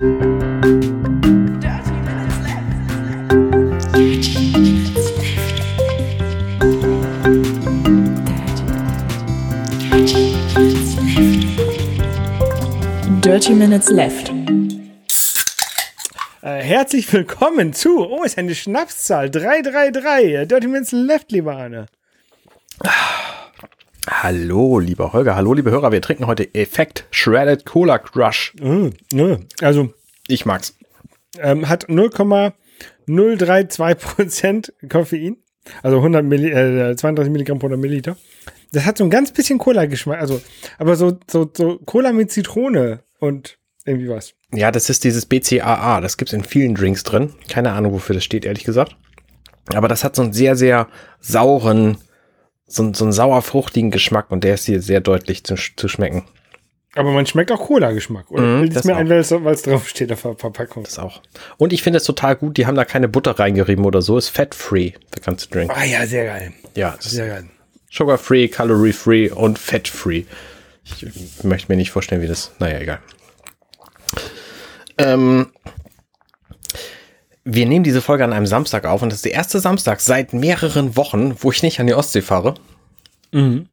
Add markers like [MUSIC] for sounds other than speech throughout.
Dirty Minutes Left. Äh, herzlich willkommen zu, oh, ist eine Schnapszahl, 333, Dirty Minutes Left, lieber Arne. Hallo, lieber Holger, hallo, liebe Hörer, wir trinken heute Effekt Shredded Cola Crush. Mm, nö, also Ich mag's. ähm, hat 0,032% Koffein, also 100 Milli, äh, 32 Milligramm pro 100 Milliliter. Das hat so ein ganz bisschen Cola-Geschmack, also, aber so, so, so Cola mit Zitrone und irgendwie was. Ja, das ist dieses BCAA, das gibt's in vielen Drinks drin. Keine Ahnung, wofür das steht, ehrlich gesagt. Aber das hat so einen sehr, sehr sauren, so, einen- so einen sauer-fruchtigen Geschmack und der ist hier sehr deutlich zu, zu schmecken. Aber man schmeckt auch Cola-Geschmack, oder? Es das mir auch. ein, weil es draufsteht auf der Verpackung. Das auch. Und ich finde es total gut, die haben da keine Butter reingerieben oder so, ist fat-free, the ganze Drink. Ah ja, sehr geil. Ja, Sehr geil. sugar-free, calorie-free und fat-free. Ich möchte mir nicht vorstellen, wie das, naja, egal. Ähm, wir nehmen diese Folge an einem Samstag auf und das ist der erste Samstag seit mehreren Wochen, wo ich nicht an die Ostsee fahre.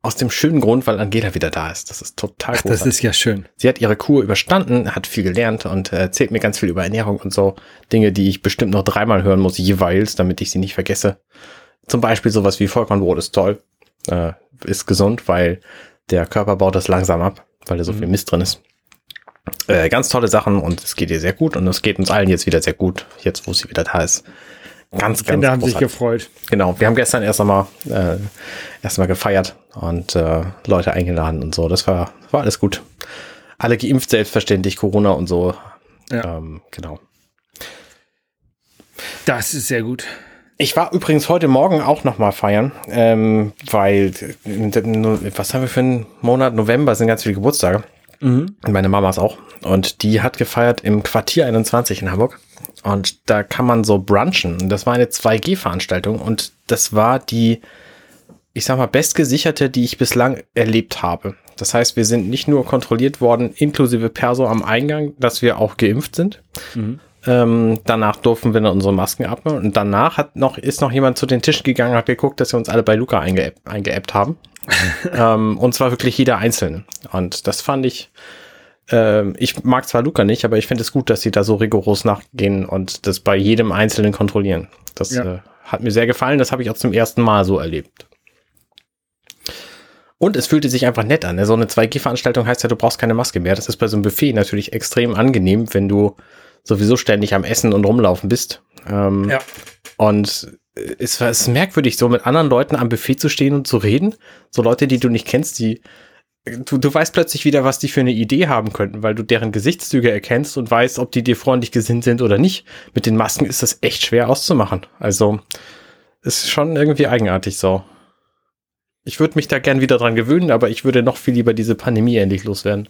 Aus dem schönen Grund, weil Angela wieder da ist. Das ist total Das großartig. ist ja schön. Sie hat ihre Kur überstanden, hat viel gelernt und äh, erzählt mir ganz viel über Ernährung und so. Dinge, die ich bestimmt noch dreimal hören muss, jeweils, damit ich sie nicht vergesse. Zum Beispiel sowas wie Vollkornbrot ist toll, äh, ist gesund, weil der Körper baut das langsam ab, weil da so viel Mist drin ist. Äh, ganz tolle Sachen und es geht ihr sehr gut und es geht uns allen jetzt wieder sehr gut, jetzt wo sie wieder da ist. Ganz, ganz Kinder haben sich gefreut. Genau, wir haben gestern erst einmal äh, erst mal gefeiert und äh, Leute eingeladen und so. Das war war alles gut. Alle geimpft, selbstverständlich, Corona und so. Ja. Ähm, genau. Das ist sehr gut. Ich war übrigens heute Morgen auch noch mal feiern, ähm, weil äh, was haben wir für einen Monat? November sind ganz viele Geburtstage. Und Meine Mama ist auch. Und die hat gefeiert im Quartier 21 in Hamburg. Und da kann man so brunchen. Das war eine 2G-Veranstaltung. Und das war die, ich sag mal, bestgesicherte, die ich bislang erlebt habe. Das heißt, wir sind nicht nur kontrolliert worden, inklusive Perso am Eingang, dass wir auch geimpft sind. Ähm, danach durften wir dann unsere Masken abnehmen. Und danach hat noch, ist noch jemand zu den Tischen gegangen, hat geguckt, dass wir uns alle bei Luca eingeappt, eingeappt haben. [LAUGHS] ähm, und zwar wirklich jeder Einzelne. Und das fand ich, ähm, ich mag zwar Luca nicht, aber ich finde es gut, dass sie da so rigoros nachgehen und das bei jedem Einzelnen kontrollieren. Das Ja. äh, hat mir sehr gefallen. Das habe ich auch zum ersten Mal so erlebt. Und es fühlte sich einfach nett an. ne? So eine 2G-Veranstaltung heißt ja, du brauchst keine Maske mehr. Das ist bei so einem Buffet natürlich extrem angenehm, wenn du sowieso ständig am Essen und rumlaufen bist. Ähm, Ja. Und es war es ist merkwürdig, so mit anderen Leuten am Buffet zu stehen und zu reden. So Leute, die du nicht kennst, die du, du weißt plötzlich wieder, was die für eine Idee haben könnten, weil du deren Gesichtszüge erkennst und weißt, ob die dir freundlich gesinnt sind oder nicht. Mit den Masken ist das echt schwer auszumachen. Also ist schon irgendwie eigenartig so. Ich würde mich da gern wieder dran gewöhnen, aber ich würde noch viel lieber diese Pandemie endlich loswerden.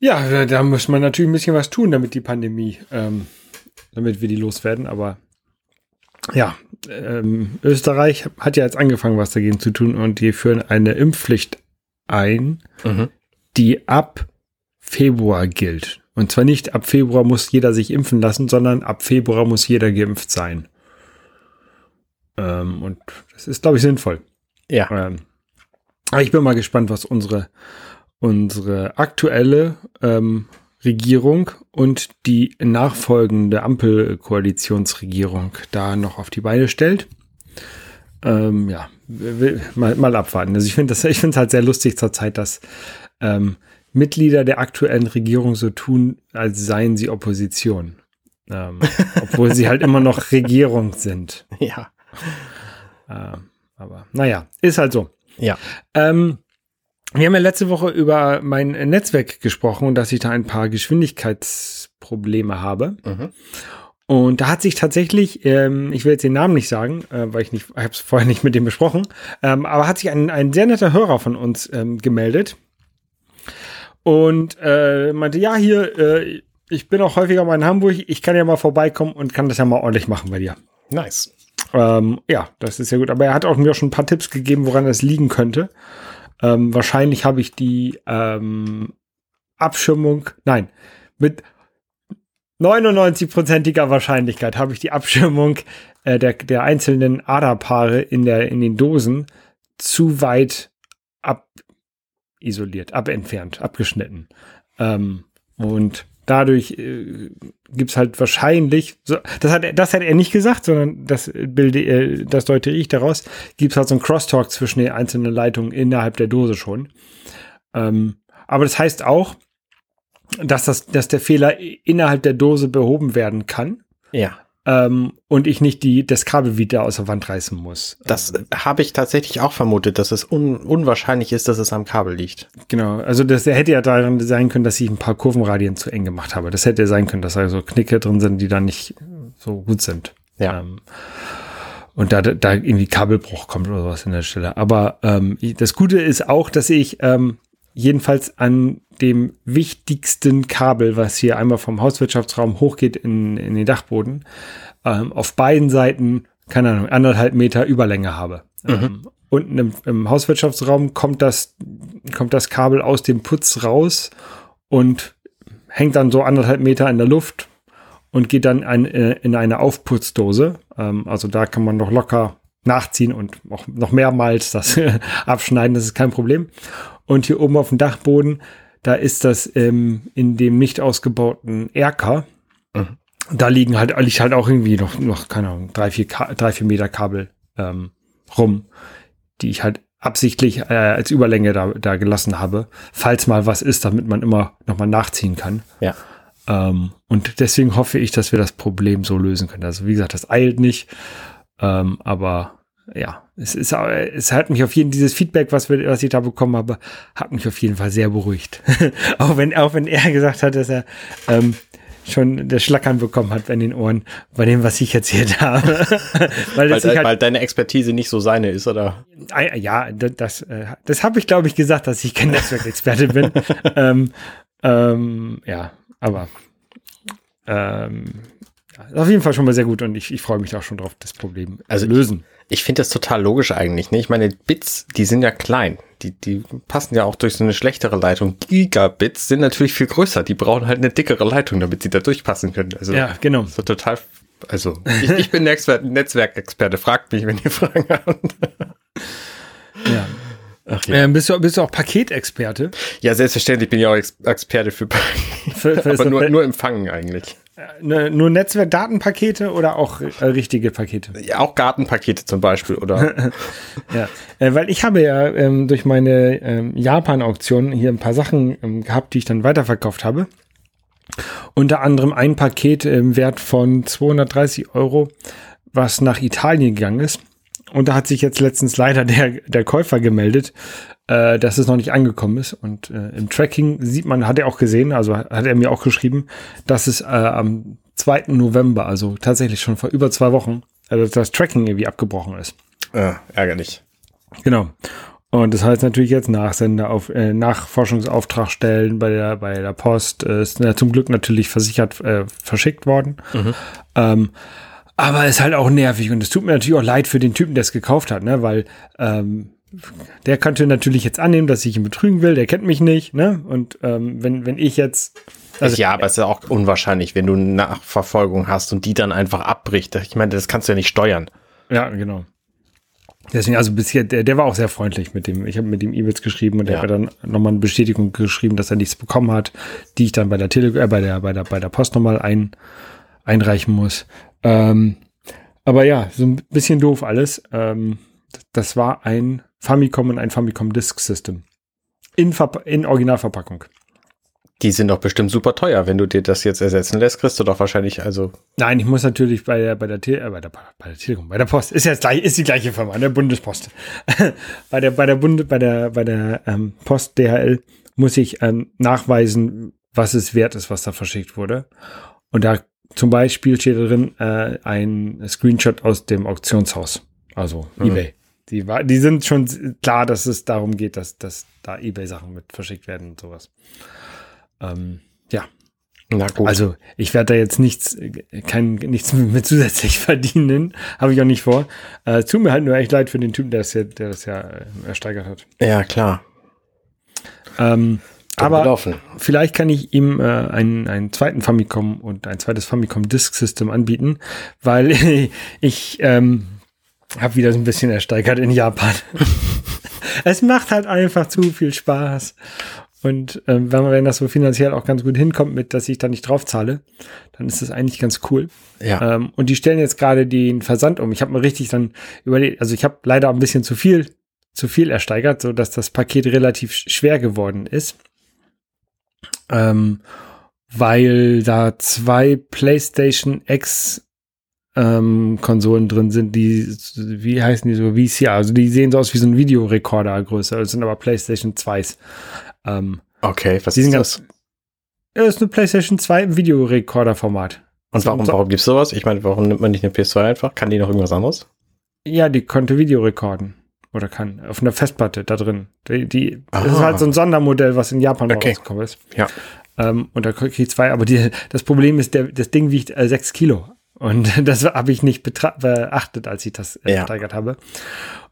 Ja, da, muss man natürlich ein bisschen was tun, damit die Pandemie, ähm, damit wir die loswerden. Aber ja, ähm, Österreich hat ja jetzt angefangen, was dagegen zu tun und die führen eine Impfpflicht ein, Mhm. die ab Februar gilt. Und zwar nicht ab Februar muss jeder sich impfen lassen, sondern ab Februar muss jeder geimpft sein. Ähm, und das ist, glaube ich, sinnvoll. Ja. Ähm, aber ich bin mal gespannt, was unsere, unsere aktuelle ähm, Regierung und die nachfolgende Ampelkoalitionsregierung da noch auf die Beine stellt. Ähm, ja, mal, mal abwarten. Also ich finde das, ich finde es halt sehr lustig zurzeit, dass ähm, Mitglieder der aktuellen Regierung so tun, als seien sie Opposition. Ähm, [LAUGHS] obwohl sie halt immer noch Regierung sind. Ja. Ähm, aber naja, ist halt so. Ja. Ähm, wir haben ja letzte Woche über mein Netzwerk gesprochen und dass ich da ein paar Geschwindigkeitsprobleme habe. Mhm. Und da hat sich tatsächlich, ähm, ich will jetzt den Namen nicht sagen, äh, weil ich nicht, ich habe es vorher nicht mit dem besprochen, ähm, aber hat sich ein, ein sehr netter Hörer von uns ähm, gemeldet und äh, meinte, ja, hier, äh, ich bin auch häufiger mal in Hamburg, ich kann ja mal vorbeikommen und kann das ja mal ordentlich machen bei dir. Nice. Ähm, ja, das ist ja gut. Aber er hat auch mir auch schon ein paar Tipps gegeben, woran das liegen könnte. Ähm, wahrscheinlich habe ich die ähm, Abschirmung, nein, mit 99-prozentiger Wahrscheinlichkeit habe ich die Abschirmung äh, der, der einzelnen Aderpaare in, der, in den Dosen zu weit abisoliert, abentfernt, abgeschnitten. Ähm, und dadurch äh, gibt es halt wahrscheinlich, so, das, hat, das hat er nicht gesagt, sondern das, bilde, äh, das deute ich daraus, gibt es halt so einen Crosstalk zwischen den einzelnen Leitungen innerhalb der Dose schon. Ähm, aber das heißt auch, dass, das, dass der Fehler innerhalb der Dose behoben werden kann. Ja. Ähm, und ich nicht die, das Kabel wieder aus der Wand reißen muss. Das habe ich tatsächlich auch vermutet, dass es un unwahrscheinlich ist, dass es am Kabel liegt. Genau, also das hätte ja daran sein können, dass ich ein paar Kurvenradien zu eng gemacht habe. Das hätte sein können, dass da so Knicke drin sind, die dann nicht so gut sind. Ja. Ähm, und da, da irgendwie Kabelbruch kommt oder sowas in der Stelle. Aber ähm, das Gute ist auch, dass ich ähm, jedenfalls an dem wichtigsten Kabel, was hier einmal vom Hauswirtschaftsraum hochgeht in, in den Dachboden, ähm, auf beiden Seiten, keine Ahnung, anderthalb Meter Überlänge habe. Mhm. Ähm, unten im, im, Hauswirtschaftsraum kommt das, kommt das Kabel aus dem Putz raus und hängt dann so anderthalb Meter in der Luft und geht dann ein, äh, in eine Aufputzdose. Ähm, also da kann man noch locker nachziehen und auch noch mehrmals das [LAUGHS] abschneiden, das ist kein Problem. Und hier oben auf dem Dachboden, da ist das ähm, in dem nicht ausgebauten Erker. Mhm. Da liegen halt, liegt halt auch irgendwie noch, noch keine Ahnung, drei, vier, drei, vier Meter Kabel ähm, rum, die ich halt absichtlich äh, als Überlänge da, da gelassen habe, falls mal was ist, damit man immer nochmal nachziehen kann. Ja. Ähm, und deswegen hoffe ich, dass wir das Problem so lösen können. Also wie gesagt, das eilt nicht, ähm, aber ja, es ist, es hat mich auf jeden dieses Feedback, was wir, was ich da bekommen habe, hat mich auf jeden Fall sehr beruhigt. [LAUGHS] auch wenn, auch wenn er gesagt hat, dass er ähm, schon das Schlackern bekommen hat in den Ohren bei dem, was ich erzählt habe. [LAUGHS] weil, weil, halt, weil, deine Expertise nicht so seine ist, oder? Ja, das, das, äh, das habe ich, glaube ich, gesagt, dass ich kein [LAUGHS] Netzwerkexperte bin. ähm, ähm, ja, aber ähm, auf jeden Fall schon mal sehr gut und ich, ich freue mich auch schon drauf, das Problem also zu lösen. Ich, ich finde das total logisch eigentlich. Ne? Ich meine, Bits, die sind ja klein. Die, die passen ja auch durch so eine schlechtere Leitung. Gigabits sind natürlich viel größer. Die brauchen halt eine dickere Leitung, damit sie da durchpassen können. Also, ja, genau. So total. Also, ich, ich bin Netzwerkexperte. Fragt mich, wenn ihr Fragen habt. ja. Ach, ja. Ähm, bist, du, bist du auch Paketexperte? Ja, selbstverständlich bin ich auch Ex Experte für, für [LAUGHS] Aber nur, nur empfangen eigentlich. Ne, nur Netzwerkdatenpakete oder auch äh, richtige Pakete? Ja, auch Gartenpakete zum Beispiel, oder? [LAUGHS] ja, äh, weil ich habe ja ähm, durch meine ähm, Japan-Auktion hier ein paar Sachen ähm, gehabt, die ich dann weiterverkauft habe. Unter anderem ein Paket im Wert von 230 Euro, was nach Italien gegangen ist. Und da hat sich jetzt letztens leider der, der Käufer gemeldet, äh, dass es noch nicht angekommen ist. Und äh, im Tracking sieht man, hat er auch gesehen, also hat er mir auch geschrieben, dass es äh, am 2. November, also tatsächlich schon vor über zwei Wochen, also das Tracking irgendwie abgebrochen ist. Ja, ärgerlich. Genau. Und das heißt natürlich jetzt Nachsender auf äh, Nachforschungsauftrag stellen bei der bei der Post äh, ist äh, zum Glück natürlich versichert äh, verschickt worden. Mhm. Ähm, aber ist halt auch nervig und es tut mir natürlich auch leid für den Typen, der es gekauft hat, ne? Weil ähm, der könnte natürlich jetzt annehmen, dass ich ihn betrügen will, der kennt mich nicht, ne? Und ähm, wenn, wenn ich jetzt. Also, ja, aber es ist ja auch unwahrscheinlich, wenn du eine Nachverfolgung hast und die dann einfach abbricht. Ich meine, das kannst du ja nicht steuern. Ja, genau. Deswegen, also bisher, der, der war auch sehr freundlich mit dem. Ich habe mit ihm E-Mails geschrieben und ja. er hat dann nochmal eine Bestätigung geschrieben, dass er nichts bekommen hat, die ich dann bei der Tele äh, bei der, bei der, bei der Post nochmal ein, einreichen muss. Ähm, aber ja, so ein bisschen doof alles. Ähm, das war ein Famicom und ein Famicom Disk System. In, in Originalverpackung. Die sind doch bestimmt super teuer. Wenn du dir das jetzt ersetzen lässt, kriegst du doch wahrscheinlich also. Nein, ich muss natürlich bei der, bei der, äh, bei der, bei der Telekom, bei der Post, ist jetzt gleich, ist die gleiche Firma, der Bundespost. [LAUGHS] bei der, bei der Bund, bei der, bei der ähm, Post DHL muss ich ähm, nachweisen, was es wert ist, was da verschickt wurde. Und da zum Beispiel steht drin äh, ein Screenshot aus dem Auktionshaus, also mhm. eBay. Die, war, die sind schon klar, dass es darum geht, dass, dass da eBay-Sachen mit verschickt werden und sowas. Ähm, ja. Na gut. Also ich werde da jetzt nichts, kein, nichts [LAUGHS] mit zusätzlich verdienen, habe ich auch nicht vor. Äh, tut mir halt nur echt leid für den Typen, der das ja, der das ja äh, ersteigert hat. Ja, klar. Ähm, Aber gelaufen. vielleicht kann ich ihm äh, einen, einen zweiten Famicom und ein zweites Famicom Disk System anbieten, weil [LAUGHS] ich ähm, habe wieder so ein bisschen ersteigert in Japan. [LAUGHS] es macht halt einfach zu viel Spaß. Und ähm, wenn, man, wenn das so finanziell auch ganz gut hinkommt, mit dass ich da nicht drauf zahle, dann ist das eigentlich ganz cool. Ja. Ähm, und die stellen jetzt gerade den Versand um. Ich habe mir richtig dann überlegt, also ich habe leider ein bisschen zu viel, zu viel ersteigert, so dass das Paket relativ schwer geworden ist. Ähm, weil da zwei PlayStation X ähm, Konsolen drin sind, die, wie heißen die so, VCR, also die sehen so aus wie so ein Videorekorder größer, das sind aber PlayStation 2s. Ähm, okay, was ist das? Das ist eine PlayStation 2 im Videorekorder-Format. Und warum, warum gibt es sowas? Ich meine, warum nimmt man nicht eine PS2 einfach? Kann die noch irgendwas anderes? Ja, die konnte Video rekorden. Oder kann. Auf einer Festplatte da drin. Die, die das ist halt so ein Sondermodell, was in Japan okay. rausgekommen ist. Ja. Ähm, und da kriege ich zwei. Aber die, das Problem ist, der, das Ding wiegt äh, 6 Kilo. Und [LAUGHS] das habe ich nicht beachtet, als ich das äh, ja. steigert habe.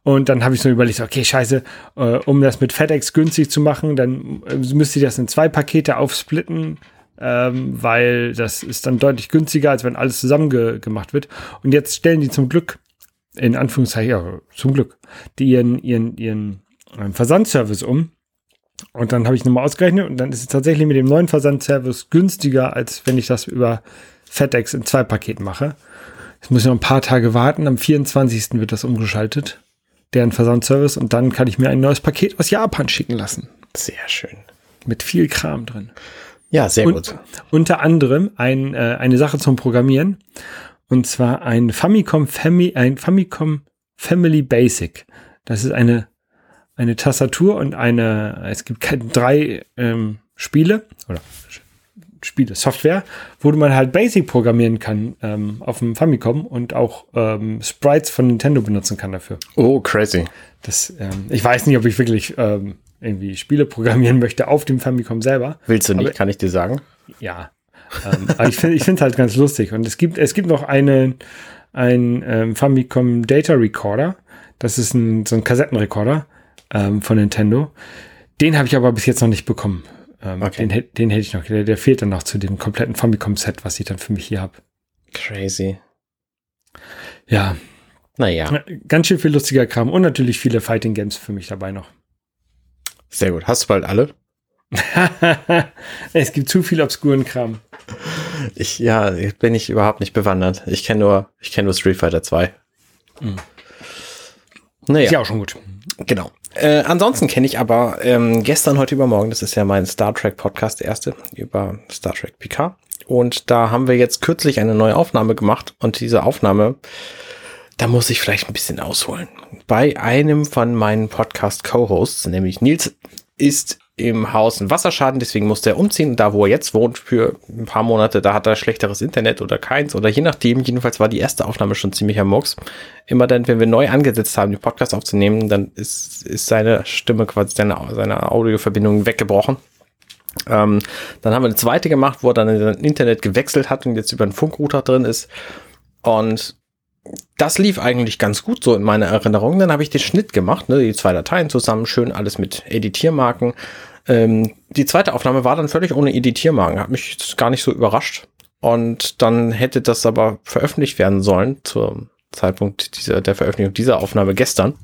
Und dann habe ich so überlegt, okay, scheiße, äh, um das mit FedEx günstig zu machen, dann äh, müsste ich das in zwei Pakete aufsplitten, ähm, weil das ist dann deutlich günstiger, als wenn alles zusammen ge gemacht wird. Und jetzt stellen die zum Glück, in Anführungszeichen, ja, zum Glück, die ihren, ihren, ihren ähm, Versandservice um. Und dann habe ich nochmal ausgerechnet und dann ist es tatsächlich mit dem neuen Versandservice günstiger, als wenn ich das über FedEx in zwei Paketen mache. Jetzt muss ich noch ein paar Tage warten. Am 24. wird das umgeschaltet deren Versandservice und dann kann ich mir ein neues Paket aus Japan schicken lassen. Sehr schön. Mit viel Kram drin. Ja, sehr und, gut. Unter anderem ein, äh, eine Sache zum Programmieren und zwar ein Famicom, Fami, ein Famicom Family Basic. Das ist eine, eine Tastatur und eine, es gibt drei ähm, Spiele oder Spiele, Software, wo man halt Basic programmieren kann ähm, auf dem Famicom und auch ähm, Sprites von Nintendo benutzen kann dafür. Oh, crazy. Das, ähm, ich weiß nicht, ob ich wirklich ähm, irgendwie Spiele programmieren möchte auf dem Famicom selber. Willst du nicht, aber, kann ich dir sagen? Ja. ähm, aber ich finde ich finde halt ganz lustig. Und es gibt, es gibt noch einen, ein ähm, Famicom Data Recorder. Das ist ein, so ein Kassettenrekorder von Nintendo. Den habe ich aber bis jetzt noch nicht bekommen. Ähm, okay. den, den hätte ich noch. Der, der fehlt dann noch zu dem kompletten Famicom-Set, was ich dann für mich hier habe. Crazy. Ja. Naja. Ganz schön viel lustiger Kram und natürlich viele Fighting Games für mich dabei noch. Sehr gut. Hast du bald alle? [LAUGHS] es gibt zu viel obskuren Kram. Ich, ja, bin ich überhaupt nicht bewandert. Ich kenne nur, ich kenne nur Street Fighter 2. Mhm. Naja. Ist ja auch schon gut. Genau. Äh, ansonsten kenne ich aber ähm, gestern, heute übermorgen, das ist ja mein Star Trek Podcast, der erste, über Star Trek Picard. Und da haben wir jetzt kürzlich eine neue Aufnahme gemacht. Und diese Aufnahme, da muss ich vielleicht ein bisschen ausholen. Bei einem von meinen Podcast-Co-Hosts, nämlich Nils, ist im Haus ein Wasserschaden, deswegen musste er umziehen. Da, wo er jetzt wohnt, für ein paar Monate, da hat er schlechteres Internet oder keins oder je nachdem. Jedenfalls war die erste Aufnahme schon ziemlich am Murks. Immer dann, wenn wir neu angesetzt haben, den Podcast aufzunehmen, dann ist, ist seine Stimme quasi, seine, seine Audioverbindung weggebrochen. Ähm, dann haben wir eine zweite gemacht, wo er dann in Internet gewechselt hat und jetzt über einen Funkrouter drin ist. Und das lief eigentlich ganz gut so in meiner Erinnerung. Dann habe ich den Schnitt gemacht, ne, die zwei Dateien zusammen, schön alles mit Editiermarken. Ähm, die zweite Aufnahme war dann völlig ohne Editiermarken, hat mich gar nicht so überrascht. Und dann hätte das aber veröffentlicht werden sollen zum Zeitpunkt dieser, der Veröffentlichung dieser Aufnahme gestern.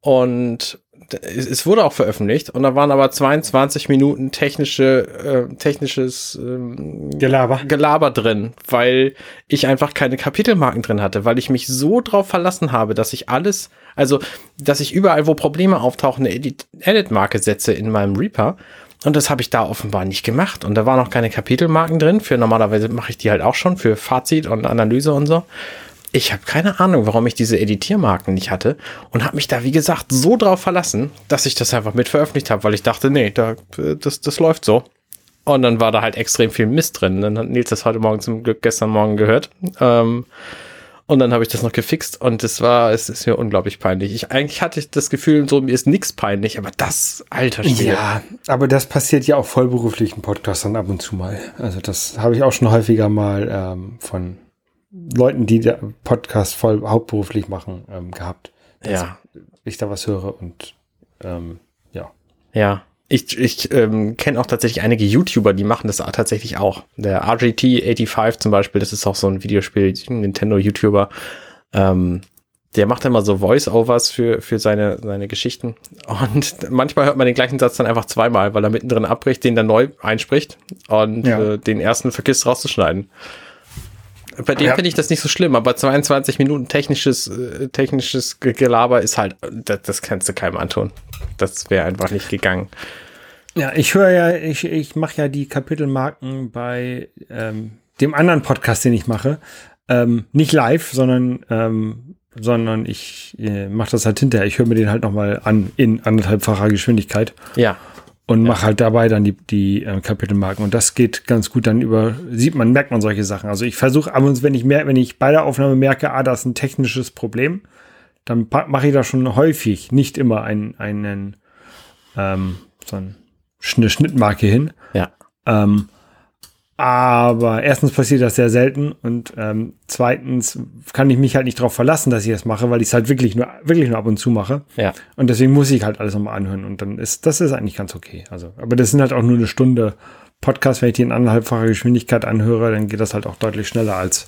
Und es wurde auch veröffentlicht und da waren aber 22 Minuten technische, äh, technisches ähm, Gelaber. Gelaber drin, weil ich einfach keine Kapitelmarken drin hatte, weil ich mich so drauf verlassen habe, dass ich alles, also dass ich überall, wo Probleme auftauchen, eine Edit-Marke setze in meinem Reaper. Und das habe ich da offenbar nicht gemacht. Und da waren noch keine Kapitelmarken drin. Für normalerweise mache ich die halt auch schon für Fazit und Analyse und so. Ich habe keine Ahnung, warum ich diese Editiermarken nicht hatte und habe mich da, wie gesagt, so drauf verlassen, dass ich das einfach mit veröffentlicht habe, weil ich dachte, nee, da, das, das läuft so. Und dann war da halt extrem viel Mist drin. Dann hat Nils das heute Morgen zum Glück gestern Morgen gehört. Ähm, und dann habe ich das noch gefixt und es war, es ist mir unglaublich peinlich. Ich eigentlich hatte ich das Gefühl, so mir ist nichts peinlich, aber das alter Spiel. Ja, aber das passiert ja auch vollberuflichen Podcastern ab und zu mal. Also das habe ich auch schon häufiger mal ähm, von Leuten, die der Podcast voll hauptberuflich machen, ähm, gehabt. ja. Ich da was höre und ähm, ja. Ja. Ich, ich ähm, kenne auch tatsächlich einige YouTuber, die machen das tatsächlich auch. Der RGT85 zum Beispiel, das ist auch so ein Videospiel, Nintendo-YouTuber. Ähm, der macht immer so Voice-Overs für, für seine, seine Geschichten. Und manchmal hört man den gleichen Satz dann einfach zweimal, weil er mittendrin abbricht, den dann neu einspricht und ja. äh, den ersten vergisst rauszuschneiden. Bei dem ja. finde ich das nicht so schlimm, aber 22 Minuten technisches, äh, technisches Gelaber ist halt, das, das kannst du keinem antun. Das wäre einfach nicht gegangen. Ja, ich höre ja, ich, ich mache ja die Kapitelmarken bei ähm, dem anderen Podcast, den ich mache. Ähm, nicht live, sondern, ähm, sondern ich äh, mache das halt hinterher. Ich höre mir den halt nochmal an in anderthalbfacher Geschwindigkeit. Ja und ja. mache halt dabei dann die, die äh, Kapitelmarken. Und das geht ganz gut dann über, sieht man, merkt man solche Sachen. Also ich versuche ab und wenn ich mehr, wenn ich bei der Aufnahme merke, ah, da ist ein technisches Problem, dann mache ich da schon häufig, nicht immer einen, einen ähm, so eine Schnittmarke hin. Ja. Ähm, aber erstens passiert das sehr selten und ähm, zweitens kann ich mich halt nicht darauf verlassen, dass ich das mache, weil ich es halt wirklich nur, wirklich nur ab und zu mache. Ja. Und deswegen muss ich halt alles nochmal anhören und dann ist, das ist eigentlich ganz okay. Also, aber das sind halt auch nur eine Stunde Podcast. Wenn ich die in anderthalbfacher Geschwindigkeit anhöre, dann geht das halt auch deutlich schneller als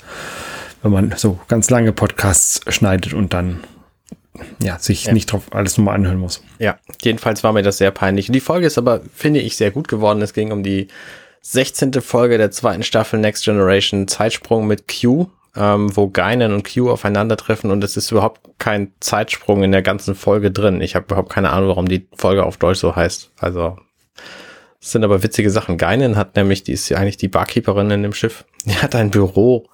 wenn man so ganz lange Podcasts schneidet und dann ja, sich ja. nicht drauf alles nochmal anhören muss. Ja, jedenfalls war mir das sehr peinlich. Und die Folge ist aber, finde ich, sehr gut geworden. Es ging um die 16. Folge der zweiten Staffel Next Generation Zeitsprung mit Q, ähm, wo Geinen und Q aufeinandertreffen und es ist überhaupt kein Zeitsprung in der ganzen Folge drin. Ich habe überhaupt keine Ahnung, warum die Folge auf Deutsch so heißt. Also es sind aber witzige Sachen. Geinen hat nämlich, die ist ja eigentlich die Barkeeperin in dem Schiff. [LAUGHS] Die hat ein Büro.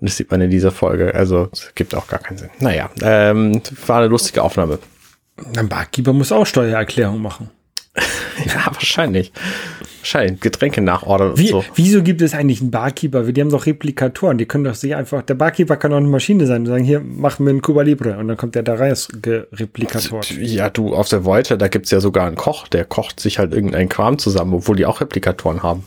Und das sieht man in dieser Folge. Also es gibt auch gar keinen Sinn. Naja, ähm, war eine lustige Aufnahme. Ein Barkeeper muss auch Steuererklärung machen. [LAUGHS] ja, wahrscheinlich. Wahrscheinlich Getränke nachordern Wie, so. Wieso gibt es eigentlich einen Barkeeper? Die haben doch Replikatoren. Die können doch sich einfach, der Barkeeper kann auch eine Maschine sein und sagen, hier, mach mir einen Cuba Libre. Und dann kommt der da rein, Replikator. Ja, du, auf der Voyager, da gibt's ja sogar einen Koch, der kocht sich halt irgendeinen Kram zusammen, obwohl die auch Replikatoren haben.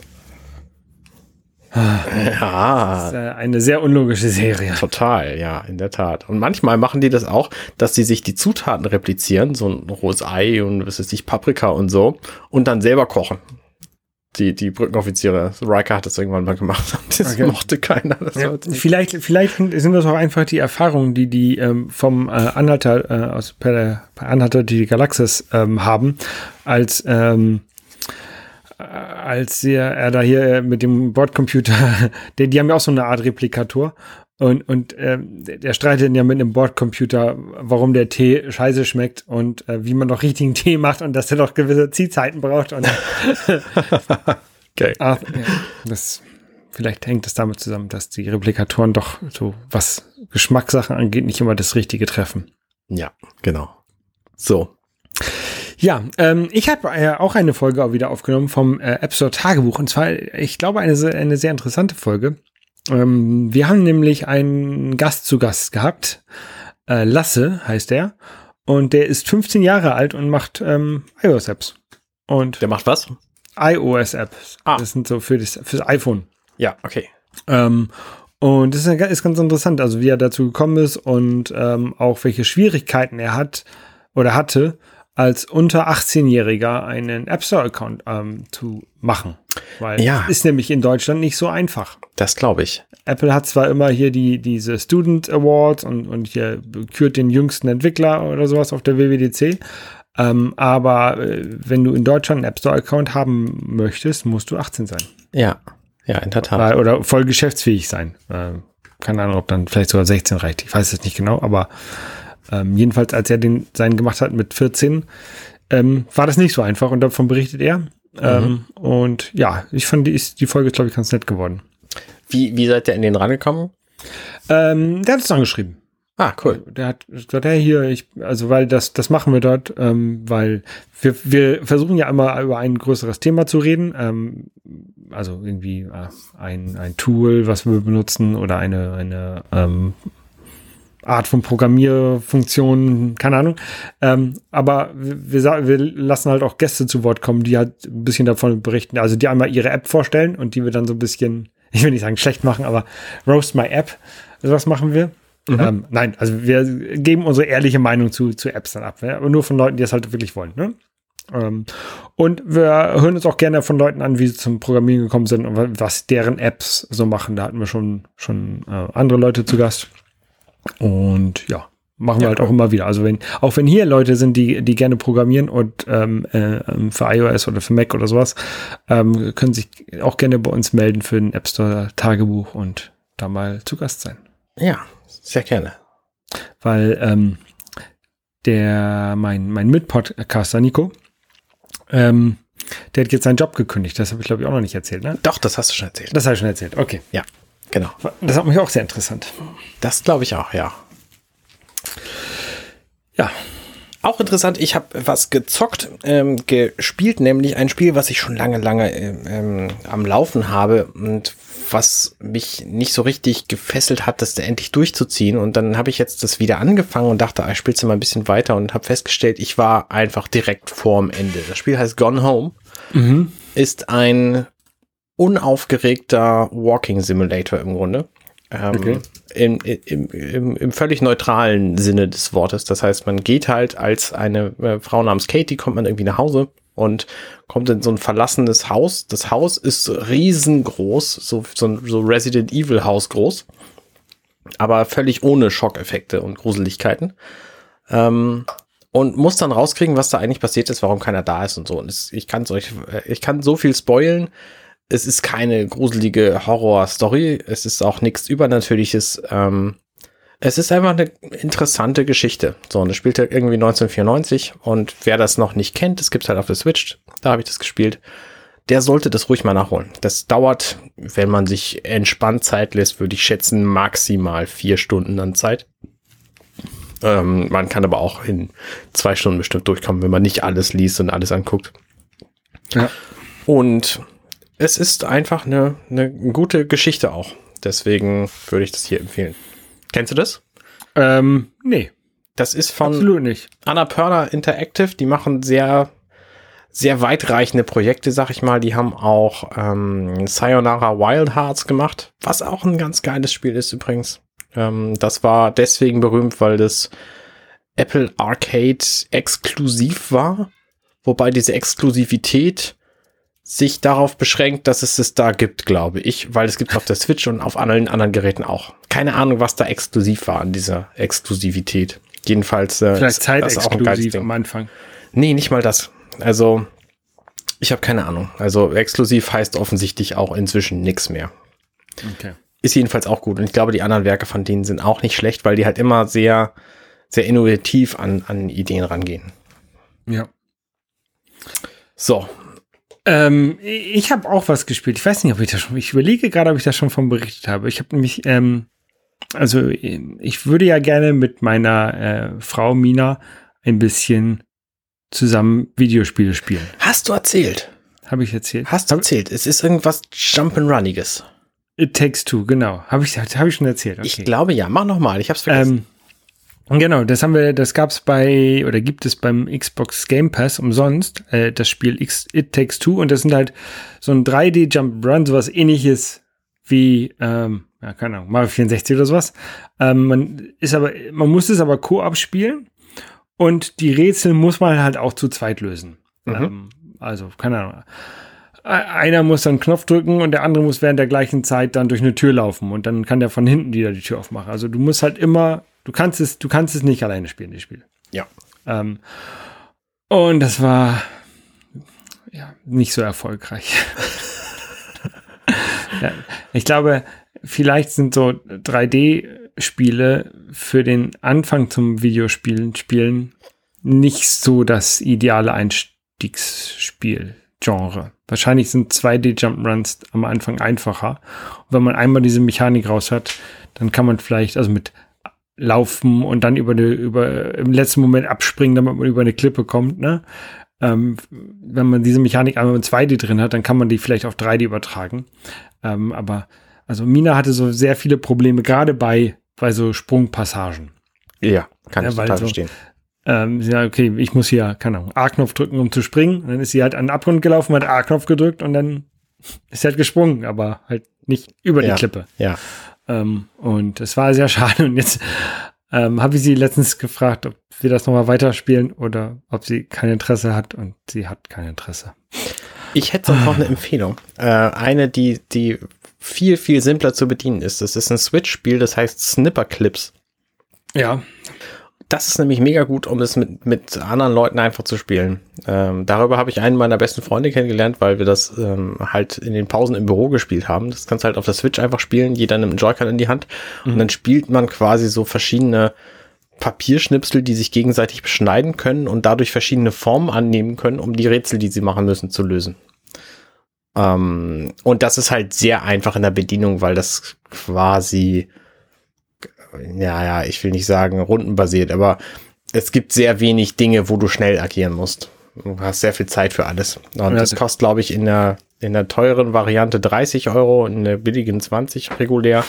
Ja. Das ist eine sehr unlogische Serie. Total, ja, in der Tat. Und manchmal machen die das auch, dass sie sich die Zutaten replizieren, so ein rohes Ei und was ist ich, Paprika und so, und dann selber kochen. Die, die Brückenoffiziere. Riker hat das irgendwann mal gemacht. [LAUGHS] Das okay. mochte keiner. Das ja, vielleicht, vielleicht sind das auch einfach die Erfahrungen, die die ähm, vom äh, Anhalter äh, aus per, per Anhalter die Galaxis ähm, haben, als ähm, als er, da hier mit dem Bordcomputer, [LAUGHS] die, die haben ja auch so eine Art Replikator. Und, und ähm, der streitet ja mit einem Bordcomputer, warum der Tee scheiße schmeckt und äh, wie man doch richtigen [LAUGHS] Tee macht und dass er doch gewisse Ziehzeiten braucht. Und, [LAUGHS] okay. Ach, ja, das, vielleicht hängt es damit zusammen, dass die Replikatoren doch so, was Geschmackssachen angeht, nicht immer das Richtige treffen. Ja, genau. So. Ja, ähm, ich habe äh, auch eine Folge auch wieder aufgenommen vom äh, App Store Tagebuch und zwar, ich glaube, eine, eine sehr interessante Folge. Ähm, wir haben nämlich einen Gast zu Gast gehabt. Äh, Lasse heißt er. Und der ist 15 Jahre alt und macht ähm, iOS-Apps. Und der macht was? iOS-Apps. Ah. Das sind so für das, fürs iPhone. Ja, okay. Ähm, und das ist, ist, ganz interessant, also wie er dazu gekommen ist und ähm, auch welche Schwierigkeiten er hat oder hatte, als unter 18-Jähriger einen App Store-Account ähm, zu machen. Weil ja. ist nämlich in Deutschland nicht so einfach. Das glaube ich. Apple hat zwar immer hier die, diese Student Awards und, und hier kürt den jüngsten Entwickler oder sowas auf der WWDC. Ähm, aber äh, wenn du in Deutschland einen App Store-Account haben möchtest, musst du 18 sein. Ja, ja, in der Tat. Oder voll geschäftsfähig sein. Äh, keine Ahnung, ob dann vielleicht sogar 16 reicht. Ich weiß es nicht genau, aber ähm, jedenfalls, als er den seinen gemacht hat mit 14, ähm, war das nicht so einfach und davon berichtet er. Ähm, mhm. Und ja, ich fand, die, ist, die Folge glaube ich, ganz nett geworden. Wie, wie seid ihr in den rangekommen? Ähm, der hat es angeschrieben. Ah, cool. Der hat gesagt, hey, hier, ich, also weil das, das machen wir dort, ähm, weil wir, wir versuchen ja immer über ein größeres Thema zu reden. Ähm, also irgendwie äh, ein, ein Tool, was wir benutzen oder eine, eine ähm, Art von Programmierfunktionen, keine Ahnung. Ähm, aber wir, wir lassen halt auch Gäste zu Wort kommen, die halt ein bisschen davon berichten, also die einmal ihre App vorstellen und die wir dann so ein bisschen, [LAUGHS] ich will nicht sagen schlecht machen, aber Roast My App, sowas machen wir. Mhm. Ähm, nein, also wir geben unsere ehrliche Meinung zu, zu Apps dann ab, aber nur von Leuten, die das halt wirklich wollen. Ne? Ähm, und wir hören uns auch gerne von Leuten an, wie sie zum Programmieren gekommen sind und was deren Apps so machen. Da hatten wir schon, schon äh, andere Leute zu Gast. Und ja, machen wir ja, halt auch immer wieder. Also wenn, auch wenn hier Leute sind, die, die gerne programmieren und ähm, äh, für iOS oder für Mac oder sowas, ähm, können sich auch gerne bei uns melden für ein App Store Tagebuch und da mal zu Gast sein. Ja, sehr gerne. Weil ähm, der mein mein Mitpodcaster Nico, ähm, der hat jetzt seinen Job gekündigt. Das habe ich glaube ich auch noch nicht erzählt, ne? Doch, das hast du schon erzählt. Das habe ich schon erzählt. Okay. Ja, genau. Das hat mich auch sehr interessant. Das glaube ich auch, ja. Ja. Auch interessant, ich habe was gezockt, ähm, gespielt, nämlich ein Spiel, was ich schon lange, lange ähm, am Laufen habe und was mich nicht so richtig gefesselt hat, das da endlich durchzuziehen. Und dann habe ich jetzt das wieder angefangen und dachte, ah, ich spiel's mal ein bisschen weiter und habe festgestellt, ich war einfach direkt vorm Ende. Das Spiel heißt Gone Home, mhm. ist ein unaufgeregter Walking Simulator im Grunde. Ähm, okay. im, im, im, im, völlig neutralen Sinne des Wortes. Das heißt, man geht halt als eine äh, Frau namens Katie, kommt man irgendwie nach Hause und kommt in so ein verlassenes Haus. Das Haus ist riesengroß, so, so, so Resident Evil Haus groß, aber völlig ohne Schockeffekte und Gruseligkeiten. Ähm, und muss dann rauskriegen, was da eigentlich passiert ist, warum keiner da ist und so. Und es, ich kann euch, äh, ich kann so viel spoilen es ist keine gruselige Horror-Story. Es ist auch nichts Übernatürliches. Ähm, es ist einfach eine interessante Geschichte. So, und es spielt halt irgendwie 1994. Und wer das noch nicht kennt, es gibt halt auf der Switch. Da habe ich das gespielt. Der sollte das ruhig mal nachholen. Das dauert, wenn man sich entspannt Zeit lässt, würde ich schätzen, maximal vier Stunden an Zeit. Ähm, man kann aber auch in zwei Stunden bestimmt durchkommen, wenn man nicht alles liest und alles anguckt. Ja. Und es ist einfach eine, eine gute Geschichte auch. Deswegen würde ich das hier empfehlen. Kennst du das? Ähm, nee. Das ist von Absolut nicht. Annapurna Interactive. Die machen sehr, sehr weitreichende Projekte, sag ich mal. Die haben auch ähm, Sayonara Wild Hearts gemacht, was auch ein ganz geiles Spiel ist übrigens. Ähm, das war deswegen berühmt, weil das Apple Arcade exklusiv war. Wobei diese Exklusivität sich darauf beschränkt, dass es es da gibt, glaube ich, weil es gibt auf der Switch und auf allen anderen Geräten auch. Keine Ahnung, was da exklusiv war an dieser Exklusivität. Jedenfalls äh, vielleicht zeitexklusiv am Anfang. Nee, nicht mal das. Also ich habe keine Ahnung. Also exklusiv heißt offensichtlich auch inzwischen nichts mehr. Okay. Ist jedenfalls auch gut und ich glaube, die anderen Werke von denen sind auch nicht schlecht, weil die halt immer sehr sehr innovativ an an Ideen rangehen. Ja. So, ähm, ich habe auch was gespielt. Ich weiß nicht, ob ich das schon. Ich überlege gerade, ob ich das schon von berichtet habe. Ich habe nämlich, ähm, also ich würde ja gerne mit meiner äh, Frau Mina ein bisschen zusammen Videospiele spielen. Hast du erzählt? Habe ich erzählt? Hast du erzählt? Es ist irgendwas Jump'n'Runniges. It Takes Two, genau. Habe ich, hab ich schon erzählt. Okay. Ich glaube ja. Mach nochmal. Ich habe es vergessen. Ähm, Genau, das haben wir, das gab's bei oder gibt es beim Xbox Game Pass umsonst, äh, das Spiel X, It Takes Two und das sind halt so ein 3D Jump Run, sowas ähnliches wie, ähm, ja, keine Ahnung, Mario 64 oder sowas. Ähm, man ist aber, man muss es aber Koop spielen und die Rätsel muss man halt auch zu zweit lösen. Mhm. Ähm, also, keine Ahnung. Einer muss dann einen Knopf drücken und der andere muss während der gleichen Zeit dann durch eine Tür laufen und dann kann der von hinten wieder die Tür aufmachen. Also du musst halt immer Du kannst es, du kannst es nicht alleine spielen, das Spiel. Ja. Ähm, und das war ja nicht so erfolgreich. [LAUGHS] ja, ich glaube, vielleicht sind so 3D-Spiele für den Anfang zum Videospielen spielen nicht so das ideale Einstiegsspiel. Genre. Wahrscheinlich sind 2D Jump'n'Runs am Anfang einfacher. Und wenn man einmal diese Mechanik raus hat, dann kann man vielleicht, also mit laufen und dann über eine, über im letzten Moment abspringen, damit man über eine Klippe kommt, ne? Ähm, wenn man diese Mechanik einmal in 2D drin hat, dann kann man die vielleicht auf 3D übertragen. Ähm, aber also Mina hatte so sehr viele Probleme, gerade bei, bei so Sprungpassagen. Ja, kann ja, ich total so, verstehen. Ähm, ja, okay, ich muss hier, keine Ahnung, A-Knopf drücken, um zu springen. Und dann ist sie halt an den Abgrund gelaufen, hat A-Knopf gedrückt und dann [LAUGHS] ist sie halt gesprungen, aber halt nicht über ja, die Klippe. Ja. Ähm, und es war sehr [LAUGHS] schade. Und jetzt ähm, habe ich sie letztens gefragt, ob wir das nochmal weiterspielen oder ob sie kein Interesse hat und sie hat kein Interesse. Ich hätte noch eine Empfehlung. Äh, eine, die, die viel, viel simpler zu bedienen ist. Das ist ein Switch-Spiel, das heißt Snipper Clips. Ja. Das ist nämlich mega gut, um es mit, mit anderen Leuten einfach zu spielen. Ähm, darüber habe ich einen meiner besten Freunde kennengelernt, weil wir das ähm, halt in den Pausen im Büro gespielt haben. Das kannst du halt auf der Switch einfach spielen, jeder nimmt einen Joy-Con in die Hand mhm. und dann spielt man quasi so verschiedene Papierschnipsel, die sich gegenseitig beschneiden können und dadurch verschiedene Formen annehmen können, um die Rätsel, die sie machen müssen, zu lösen. Ähm, und das ist halt sehr einfach in der Bedienung, weil das quasi ja, ja, ich will nicht sagen rundenbasiert, aber es gibt sehr wenig Dinge, wo du schnell agieren musst. Du hast sehr viel Zeit für alles. Und das kostet, glaube ich, in der, in der teuren Variante 30 Euro, in der billigen 20 regulär.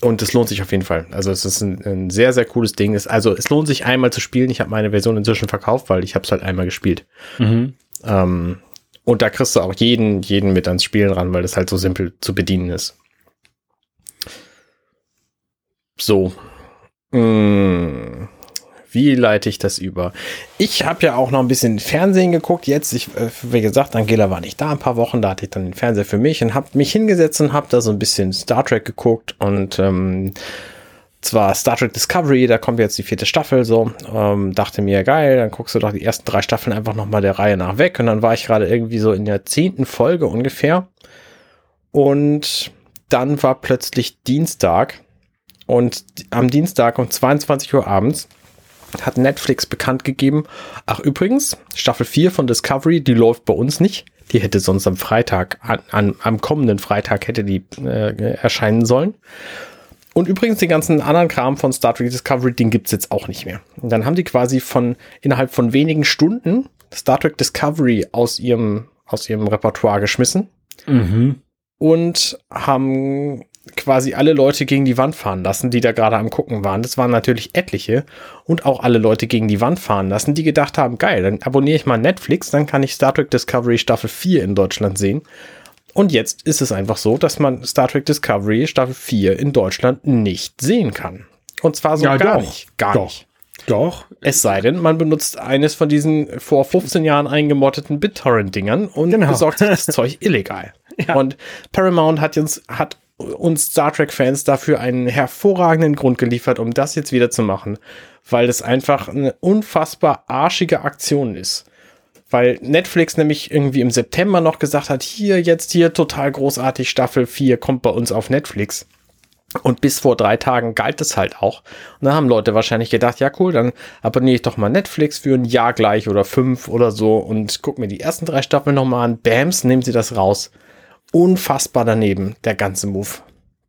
Und es lohnt sich auf jeden Fall. Also es ist ein, ein sehr, sehr cooles Ding. Es, also es lohnt sich einmal zu spielen. Ich habe meine Version inzwischen verkauft, weil ich habe es halt einmal gespielt. Mhm. Ähm, und da kriegst du auch jeden, jeden mit ans Spielen ran, weil das halt so simpel zu bedienen ist. So. Hm. Wie leite ich das über? Ich habe ja auch noch ein bisschen Fernsehen geguckt. Jetzt, ich, äh, wie gesagt, Angela war nicht da ein paar Wochen. Da hatte ich dann den Fernseher für mich und habe mich hingesetzt und habe da so ein bisschen Star Trek geguckt und ähm, zwar Star Trek Discovery, da kommt jetzt die vierte Staffel so. Ähm, dachte mir, geil, dann guckst du doch die ersten drei Staffeln einfach nochmal der Reihe nach weg. Und dann war ich gerade irgendwie so in der zehnten Folge ungefähr. Und dann war plötzlich Dienstag und am Dienstag um 22 Uhr abends hat Netflix bekannt gegeben, ach übrigens, Staffel 4 von Discovery, die läuft bei uns nicht. Die hätte sonst am Freitag, an, an am kommenden Freitag hätte die äh, erscheinen sollen. Und übrigens den ganzen anderen Kram von Star Trek Discovery, den gibt's jetzt auch nicht mehr. Und dann haben die quasi von innerhalb von wenigen Stunden Star Trek Discovery aus ihrem, aus ihrem Repertoire geschmissen. Mhm. Und haben quasi alle Leute gegen die Wand fahren lassen, die da gerade am gucken waren. Das waren natürlich etliche und auch alle Leute gegen die Wand fahren lassen, die gedacht haben, geil, dann abonniere ich mal Netflix, dann kann ich Star Trek Discovery Staffel 4 in Deutschland sehen. Und jetzt ist es einfach so, dass man Star Trek Discovery Staffel 4 in Deutschland nicht sehen kann. Und zwar so ja, gar doch, nicht. Gar doch. nicht. Doch. Es sei denn, man benutzt eines von diesen vor 15 Jahren eingemotteten BitTorrent-Dingern und genau. besorgt sich das [LAUGHS] Zeug illegal. Ja. Und Paramount hat uns, hat uns Star Trek-Fans dafür einen hervorragenden Grund geliefert, um das jetzt wieder zu machen, weil es einfach eine unfassbar arschige Aktion ist. Weil Netflix nämlich irgendwie im September noch gesagt hat, hier, jetzt hier, total großartig, Staffel 4 kommt bei uns auf Netflix. Und bis vor drei Tagen galt es halt auch. Und dann haben Leute wahrscheinlich gedacht, ja cool, dann abonniere ich doch mal Netflix für ein Jahr gleich oder fünf oder so und guck mir die ersten drei Staffeln nochmal an. Bams, nehmen sie das raus unfassbar daneben, der ganze Move.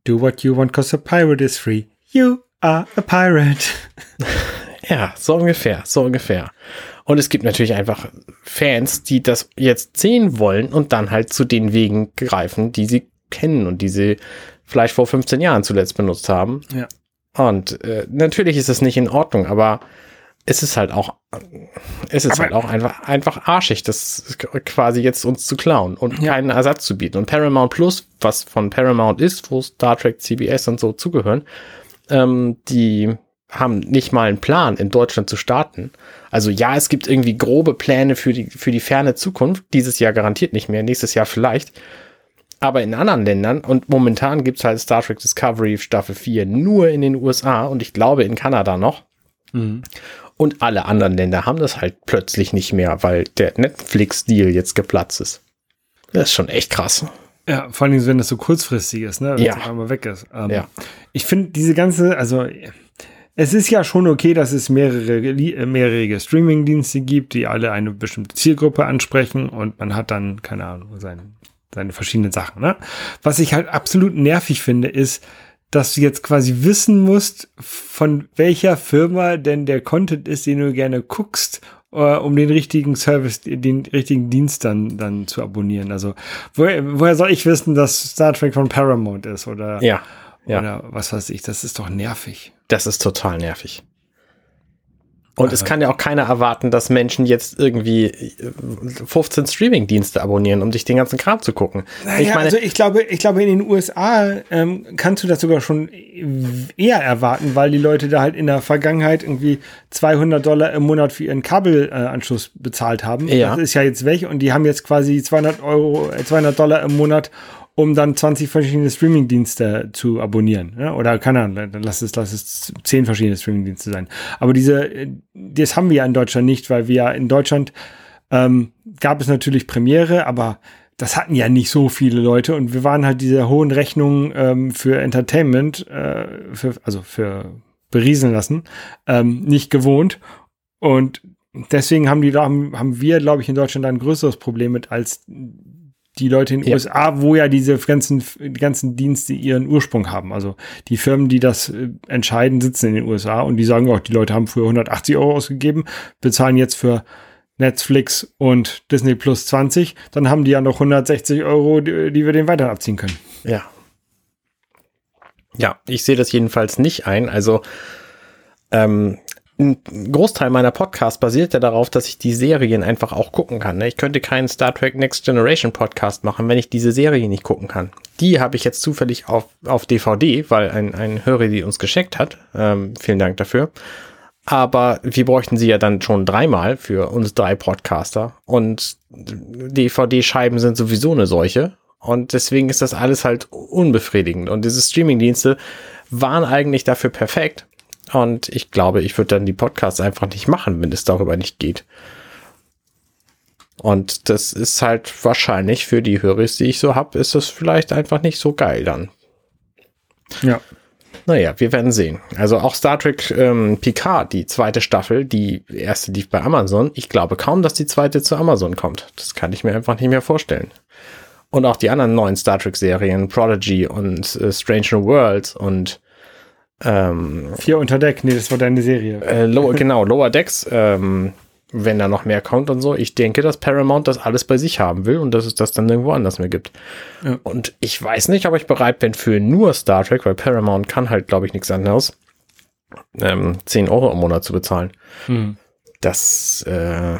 Do what you want, cause a pirate is free. You are a pirate. [LAUGHS] ja, so ungefähr, so ungefähr. Und es gibt natürlich einfach Fans, die das jetzt sehen wollen und dann halt zu den Wegen greifen, die sie kennen und die sie vielleicht vor 15 Jahren zuletzt benutzt haben. Ja. Und äh, natürlich ist es nicht in Ordnung, aber es ist halt auch, es ist Aber halt auch einfach, einfach arschig, das quasi jetzt uns zu klauen und ja. keinen Ersatz zu bieten. Und Paramount Plus, was von Paramount ist, wo Star Trek, CBS und so zugehören, ähm, die haben nicht mal einen Plan, in Deutschland zu starten. Also ja, es gibt irgendwie grobe Pläne für die, für die ferne Zukunft. Dieses Jahr garantiert nicht mehr, nächstes Jahr vielleicht. Aber in anderen Ländern, und momentan gibt's halt Star Trek Discovery Staffel 4 nur in den USA und ich glaube in Kanada noch. Mhm. Und alle anderen Länder haben das halt plötzlich nicht mehr, weil der Netflix-Deal jetzt geplatzt ist. Das ist schon echt krass. Ja, vor allem, wenn das so kurzfristig ist, ne? Wenn ja. es einmal weg ist. Ähm, ja. Ich finde diese ganze, also es ist ja schon okay, dass es mehrere, mehrere Streaming-Dienste gibt, die alle eine bestimmte Zielgruppe ansprechen und man hat dann, keine Ahnung, seine, seine verschiedenen Sachen. Ne? Was ich halt absolut nervig finde, ist, dass du jetzt quasi wissen musst, von welcher Firma denn der Content ist, den du gerne guckst, uh, um den richtigen Service, den richtigen Dienst dann, dann zu abonnieren. Also, woher, woher soll ich wissen, dass Star Trek von Paramount ist oder, ja, ja. oder was weiß ich? Das ist doch nervig. Das ist total nervig. Und es kann ja auch keiner erwarten, dass Menschen jetzt irgendwie 15 äh, Streaming-Dienste abonnieren, um sich den ganzen Kram zu gucken. Naja, ich meine, also ich glaube, ich glaube, in den USA ähm, kannst du das sogar schon eher erwarten, weil die Leute da halt in der Vergangenheit irgendwie 200 Dollar im Monat für ihren Kabelanschluss bezahlt haben. Ja. Das ist ja jetzt weg und die haben jetzt quasi 200 Euro, 200 äh, Dollar im Monat, um dann 20 verschiedene Streamingdienste zu abonnieren. Ja? Oder keine Ahnung, dann lass es, lass es 10 verschiedene Streamingdienste sein. Aber diese, das haben wir ja in Deutschland nicht, weil wir ja in Deutschland ähm, gab es natürlich Premiere, aber das hatten ja nicht so viele Leute und wir waren halt diese hohen Rechnungen ähm, für Entertainment, äh, für, also für berieseln lassen, ähm, nicht gewohnt. Und deswegen haben die haben, haben wir, glaube ich, in Deutschland ein größeres Problem mit als die Leute in den ja. USA, wo ja diese ganzen, ganzen Dienste ihren Ursprung haben. Also die Firmen, die das äh, entscheiden, sitzen in den USA und die sagen auch, die Leute haben früher 180 Euro ausgegeben, bezahlen jetzt für Netflix und Disney Plus 20, dann haben die ja noch 160 Euro, die, die wir den weiter abziehen können. Ja. Ja, ich sehe das jedenfalls nicht ein. Also ähm, ein Großteil meiner Podcasts basiert ja darauf, dass ich die Serien einfach auch gucken kann. Ne? Ich könnte keinen Star Trek Next Generation Podcast machen, wenn ich diese Serie nicht gucken kann. Die habe ich jetzt zufällig auf, auf DVD, weil ein, ein Hörer die uns geschickt hat. Ähm, vielen Dank dafür. Aber wir bräuchten sie ja dann schon dreimal für uns drei Podcaster. Und DVD-Scheiben sind sowieso eine Seuche. Und deswegen ist das alles halt unbefriedigend. Und diese Streaming-Dienste waren eigentlich dafür perfekt. Und ich glaube, ich würde dann die Podcasts einfach nicht machen, wenn es darüber nicht geht. Und das ist halt wahrscheinlich für die Hörer, die ich so habe, ist das vielleicht einfach nicht so geil dann. Ja. Naja, wir werden sehen. Also auch Star Trek ähm, Picard, die zweite Staffel, die erste lief bei Amazon. Ich glaube kaum, dass die zweite zu Amazon kommt. Das kann ich mir einfach nicht mehr vorstellen. Und auch die anderen neuen Star Trek Serien, Prodigy und äh, Strange New Worlds und ähm, Vier unter Deck, nee, das war deine Serie. Äh, low, genau, Lower Decks, ähm, wenn da noch mehr kommt und so. Ich denke, dass Paramount das alles bei sich haben will und dass es das dann irgendwo anders mehr gibt. Ja. Und ich weiß nicht, ob ich bereit bin für nur Star Trek, weil Paramount kann halt, glaube ich, nichts anderes, ähm, 10 Euro im Monat zu bezahlen. Hm das, äh,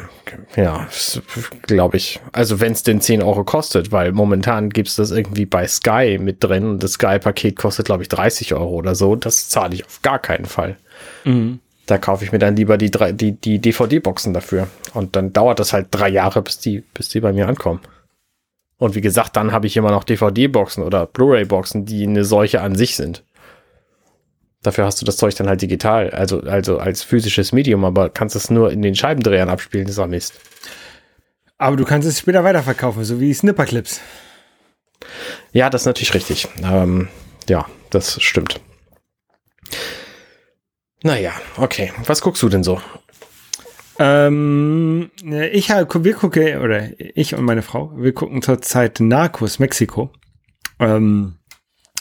ja, glaube ich. Also wenn es denn 10 Euro kostet, weil momentan gibt es das irgendwie bei Sky mit drin und das Sky-Paket kostet, glaube ich, 30 Euro oder so. Das zahle ich auf gar keinen Fall. Mhm. Da kaufe ich mir dann lieber die, die, die DVD-Boxen dafür. Und dann dauert das halt drei Jahre, bis die, bis die bei mir ankommen. Und wie gesagt, dann habe ich immer noch DVD-Boxen oder Blu-ray-Boxen, die eine Seuche an sich sind. Dafür hast du das Zeug dann halt digital, also, also als physisches Medium, aber kannst es nur in den Scheibendrehern abspielen, ist auch Mist. Aber du kannst es später weiterverkaufen, so wie Snipperclips. Ja, das ist natürlich richtig. Ähm, ja, das stimmt. Naja, okay. Was guckst du denn so? Ähm, ich habe, wir gucken, oder ich und meine Frau, wir gucken zurzeit Narcos Mexiko. Ähm,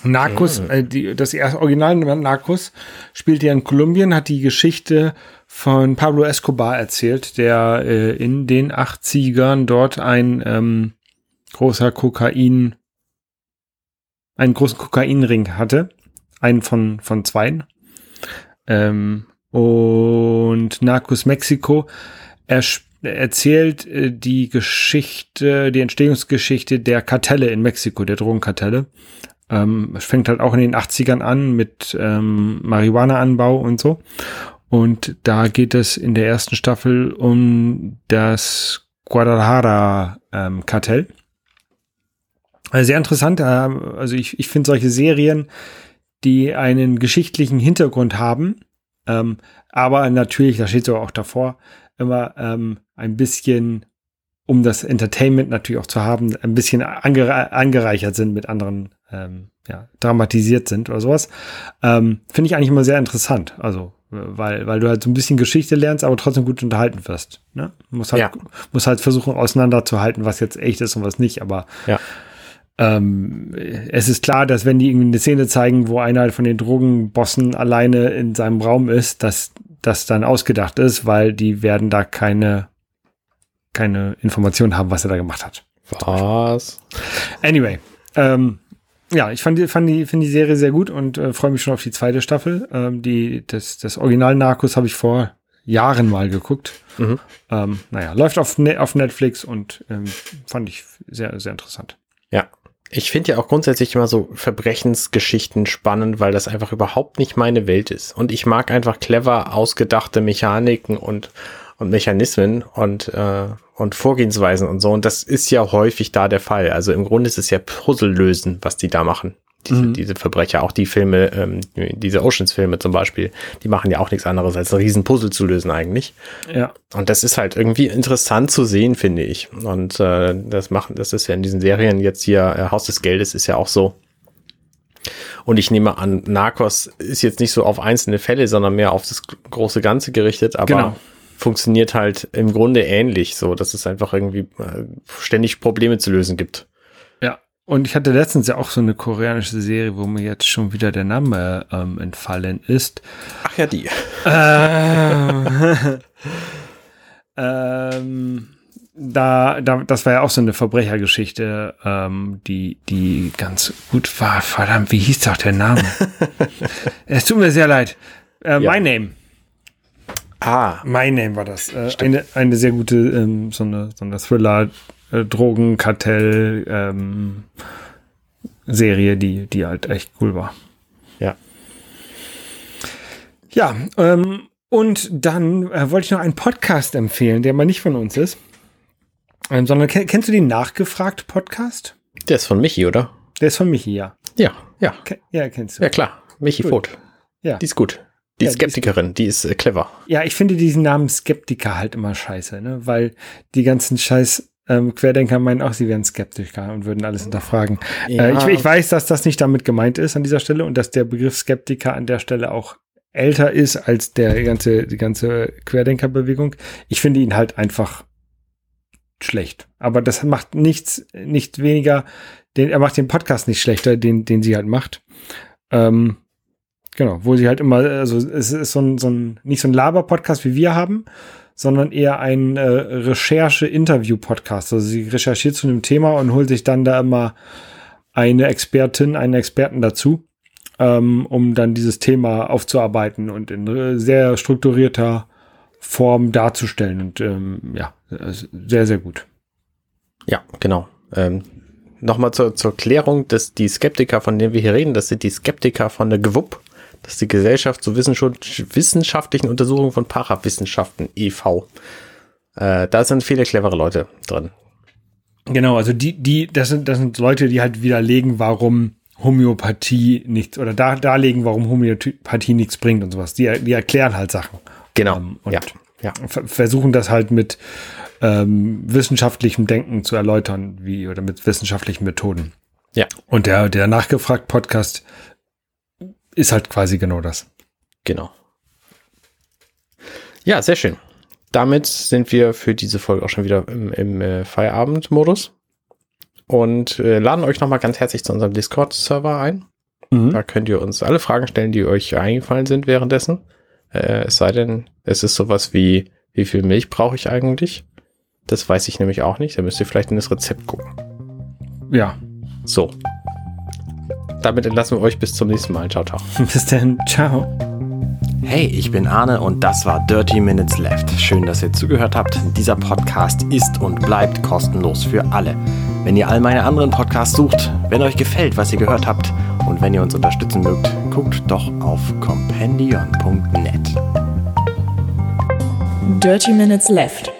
Narcos, äh, die, das erste Original Narcos spielt ja in Kolumbien, hat die Geschichte von Pablo Escobar erzählt, der äh, in den 80ern dort ein ähm, großer Kokain, einen großen Kokainring hatte. Einen von, von zweien. Ähm, und Narcos Mexiko er, erzählt äh, die Geschichte, die Entstehungsgeschichte der Kartelle in Mexiko, der Drogenkartelle. Ähm, es fängt halt auch in den 80ern an mit ähm, Marihuana-Anbau und so. Und da geht es in der ersten Staffel um das Guadalajara-Kartell. Ähm, also sehr interessant. Äh, also ich, ich finde solche Serien, die einen geschichtlichen Hintergrund haben, ähm, aber natürlich, da steht so auch davor, immer ähm, ein bisschen um das Entertainment natürlich auch zu haben, ein bisschen angere angereichert sind mit anderen, ähm, ja, dramatisiert sind oder sowas. Ähm, Finde ich eigentlich immer sehr interessant. Also, weil, weil du halt so ein bisschen Geschichte lernst, aber trotzdem gut unterhalten wirst. Ne? Muss halt, ja. muss halt versuchen, auseinanderzuhalten, was jetzt echt ist und was nicht, aber ja. Ähm, es ist klar, dass wenn die irgendwie eine Szene zeigen, wo einer von den Drogenbossen alleine in seinem Raum ist, dass das dann ausgedacht ist, weil die werden da keine keine Informationen haben, was er da gemacht hat. Was? Anyway, ähm, ja, ich fand, fand die, finde die Serie sehr gut und äh, freue mich schon auf die zweite Staffel. Ähm, die, das, das Original Narcos habe ich vor Jahren mal geguckt. Mhm. Ähm, naja, läuft auf, ne auf Netflix und ähm, fand ich sehr, sehr interessant. Ja, ich finde ja auch grundsätzlich immer so Verbrechensgeschichten spannend, weil das einfach überhaupt nicht meine Welt ist. Und ich mag einfach clever ausgedachte Mechaniken und, und Mechanismen und, äh, und Vorgehensweisen und so. Und das ist ja häufig da der Fall. Also im Grunde ist es ja Puzzle lösen, was die da machen diese, mhm. diese Verbrecher, auch die Filme, ähm, diese Oceans-Filme zum Beispiel, die machen ja auch nichts anderes, als ein Riesenpuzzle zu lösen eigentlich. Ja. Und das ist halt irgendwie interessant zu sehen, finde ich. Und äh, das machen, das ist ja in diesen Serien jetzt hier, äh, Haus des Geldes ist ja auch so. Und ich nehme an, Narcos ist jetzt nicht so auf einzelne Fälle, sondern mehr auf das große Ganze gerichtet, aber genau. Funktioniert halt im Grunde ähnlich, so dass es einfach irgendwie äh, ständig Probleme zu lösen gibt. Und ich hatte letztens ja auch so eine koreanische Serie, wo mir jetzt schon wieder der Name ähm, entfallen ist. Ach ja, die. Ähm, [LAUGHS] ähm, da, da, das war ja auch so eine Verbrechergeschichte, ähm, die, die ganz gut war. Verdammt, wie hieß doch der Name? [LAUGHS] es tut mir sehr leid. Äh, ja. My Name. Ah. My Name war das. Äh, eine, eine sehr gute, ähm, so eine, so eine Thriller, äh, Drogenkartell ähm, Serie, die, die halt echt cool war. Ja. Ja, ähm, und dann äh, wollte ich noch einen Podcast empfehlen, der mal nicht von uns ist, ähm, sondern kennst du den Nachgefragt Podcast? Der ist von Michi, oder? Der ist von Michi, ja. Ja, ja. Ke ja, kennst du. Ja, klar. Michi Voth. Ja. Die ist gut. Die ja, Skeptikerin, die ist, die ist äh, clever. Ja, ich finde diesen Namen Skeptiker halt immer scheiße, ne? Weil die ganzen scheiß ähm, Querdenker meinen auch, sie wären Skeptiker und würden alles hinterfragen. Ja. Äh, ich, ich, weiß, dass das nicht damit gemeint ist an dieser Stelle und dass der Begriff Skeptiker an der Stelle auch älter ist als der ganze, die ganze Querdenkerbewegung. Ich finde ihn halt einfach schlecht. Aber das macht nichts, nicht weniger, den, er macht den Podcast nicht schlechter, den, den sie halt macht. Ähm, genau, wo sie halt immer, also es ist so ein, so ein nicht so ein Laber-Podcast wie wir haben, sondern eher ein äh, Recherche-Interview-Podcast. Also sie recherchiert zu einem Thema und holt sich dann da immer eine Expertin, einen Experten dazu, ähm, um dann dieses Thema aufzuarbeiten und in sehr strukturierter Form darzustellen. Und ähm, ja, sehr, sehr gut. Ja, genau. Ähm, Nochmal zur, zur Klärung, dass die Skeptiker, von denen wir hier reden, das sind die Skeptiker von der GWUP das ist die Gesellschaft zur wissenschaftlichen Untersuchung von Parawissenschaften e.V. Äh, da sind viele clevere Leute drin. Genau, also die, die, das sind, das sind Leute, die halt widerlegen, warum Homöopathie nichts oder da, darlegen, warum Homöopathie nichts bringt und sowas. Die, die erklären halt Sachen. Genau. Ähm, und ja. Ja. versuchen das halt mit ähm, wissenschaftlichem Denken zu erläutern, wie oder mit wissenschaftlichen Methoden. Ja. Und der, der nachgefragt Podcast ist halt quasi genau das. Genau. Ja, sehr schön. Damit sind wir für diese Folge auch schon wieder im, im äh, Feierabend-Modus und äh, laden euch nochmal ganz herzlich zu unserem Discord-Server ein. Mhm. Da könnt ihr uns alle Fragen stellen, die euch eingefallen sind währenddessen. Äh, es sei denn, es ist sowas wie, wie viel Milch brauche ich eigentlich? Das weiß ich nämlich auch nicht. Da müsst ihr vielleicht in das Rezept gucken. Ja. So damit entlassen wir euch bis zum nächsten Mal. Ciao, ciao. [LAUGHS] Bis dann. Ciao. Hey, ich bin Arne und das war Dirty Minutes Left. Schön, dass ihr zugehört habt. Dieser Podcast ist und bleibt kostenlos für alle. Wenn ihr all meine anderen Podcasts sucht, wenn euch gefällt, was ihr gehört habt und wenn ihr uns unterstützen mögt, guckt doch auf compendion.net. Dirty Minutes Left